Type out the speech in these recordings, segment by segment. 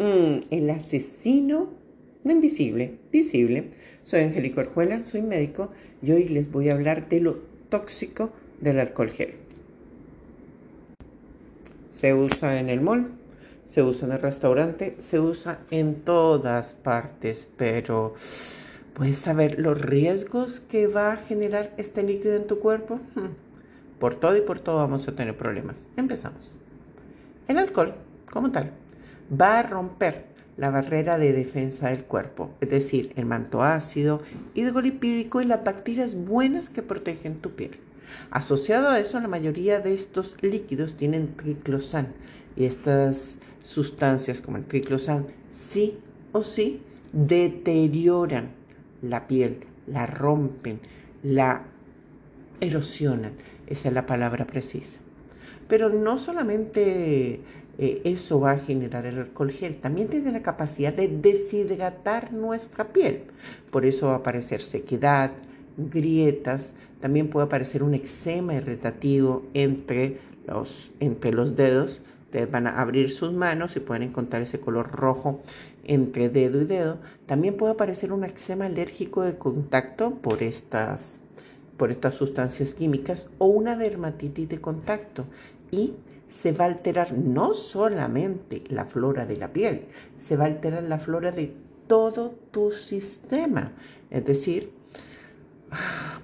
Mm, el asesino no invisible, visible. Soy Angélico Arjuela, soy médico y hoy les voy a hablar de lo tóxico del alcohol gel. Se usa en el mall, se usa en el restaurante, se usa en todas partes, pero ¿puedes saber los riesgos que va a generar este líquido en tu cuerpo? Hmm. Por todo y por todo vamos a tener problemas. Empezamos. El alcohol, como tal, va a romper la barrera de defensa del cuerpo, es decir, el manto ácido, hidrolipídico y las bacterias buenas que protegen tu piel. Asociado a eso, la mayoría de estos líquidos tienen triclosan y estas sustancias como el triclosan sí o sí deterioran la piel, la rompen, la erosionan. Esa es la palabra precisa. Pero no solamente eh, eso va a generar el alcohol gel. También tiene la capacidad de deshidratar nuestra piel. Por eso va a aparecer sequedad, grietas, también puede aparecer un eczema irritativo entre los, entre los dedos. Ustedes van a abrir sus manos y pueden encontrar ese color rojo entre dedo y dedo. También puede aparecer un eczema alérgico de contacto por estas, por estas sustancias químicas o una dermatitis de contacto. Y se va a alterar no solamente la flora de la piel, se va a alterar la flora de todo tu sistema. Es decir,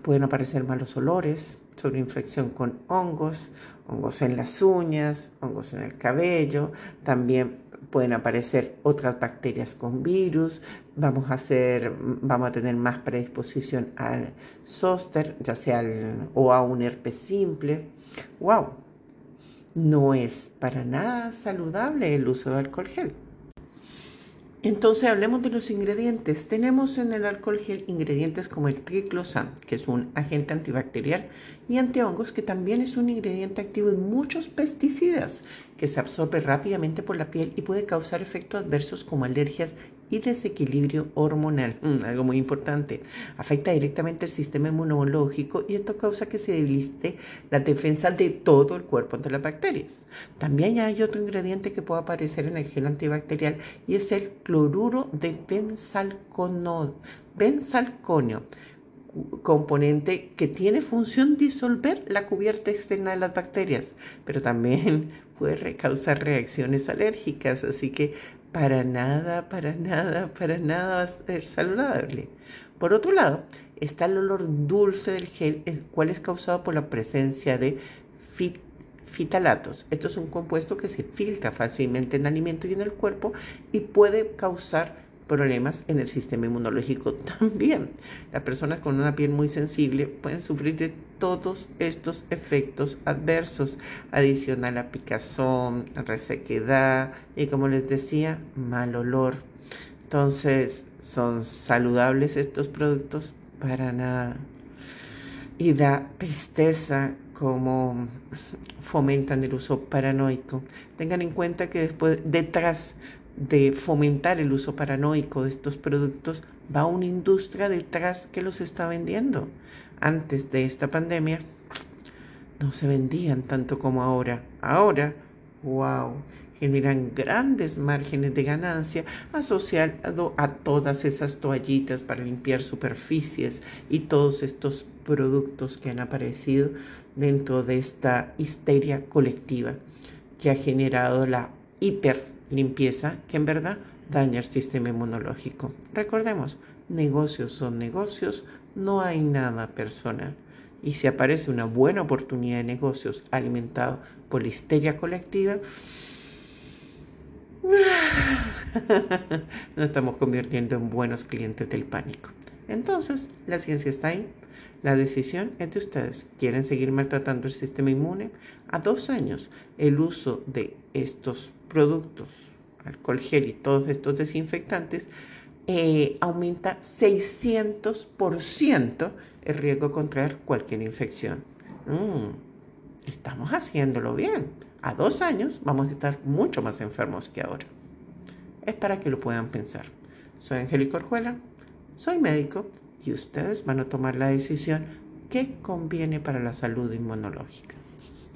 pueden aparecer malos olores, sobre infección con hongos, hongos en las uñas, hongos en el cabello, también pueden aparecer otras bacterias con virus, vamos a hacer, vamos a tener más predisposición al zóster, ya sea o a un herpes simple. ¡Wow! No es para nada saludable el uso de alcohol gel. Entonces hablemos de los ingredientes. Tenemos en el alcohol gel ingredientes como el triclosan, que es un agente antibacterial, y antihongos, que también es un ingrediente activo en muchos pesticidas, que se absorbe rápidamente por la piel y puede causar efectos adversos como alergias y desequilibrio hormonal, mm, algo muy importante. Afecta directamente el sistema inmunológico y esto causa que se debilite la defensa de todo el cuerpo ante las bacterias. También hay otro ingrediente que puede aparecer en el gel antibacterial y es el cloruro de benzalconio componente que tiene función disolver la cubierta externa de las bacterias, pero también puede causar reacciones alérgicas, así que para nada, para nada, para nada va a ser saludable. Por otro lado, está el olor dulce del gel, el cual es causado por la presencia de fitalatos. Esto es un compuesto que se filtra fácilmente en alimento y en el cuerpo y puede causar problemas en el sistema inmunológico también. Las personas con una piel muy sensible pueden sufrir de todos estos efectos adversos, adicional a picazón, resequedad y como les decía, mal olor. Entonces, ¿son saludables estos productos? Para nada. Y da tristeza como fomentan el uso paranoico. Tengan en cuenta que después, detrás de fomentar el uso paranoico de estos productos, va una industria detrás que los está vendiendo. Antes de esta pandemia no se vendían tanto como ahora. Ahora, wow, generan grandes márgenes de ganancia asociado a todas esas toallitas para limpiar superficies y todos estos productos que han aparecido dentro de esta histeria colectiva que ha generado la hiper limpieza que en verdad daña el sistema inmunológico. Recordemos, negocios son negocios, no hay nada personal. Y si aparece una buena oportunidad de negocios alimentado por la histeria colectiva, nos estamos convirtiendo en buenos clientes del pánico. Entonces, la ciencia está ahí. La decisión es de ustedes. ¿Quieren seguir maltratando el sistema inmune? A dos años, el uso de estos productos, alcohol gel y todos estos desinfectantes, eh, aumenta 600% el riesgo de contraer cualquier infección. Mm, estamos haciéndolo bien. A dos años vamos a estar mucho más enfermos que ahora. Es para que lo puedan pensar. Soy Angélica Orjuela, soy médico y ustedes van a tomar la decisión que conviene para la salud inmunológica.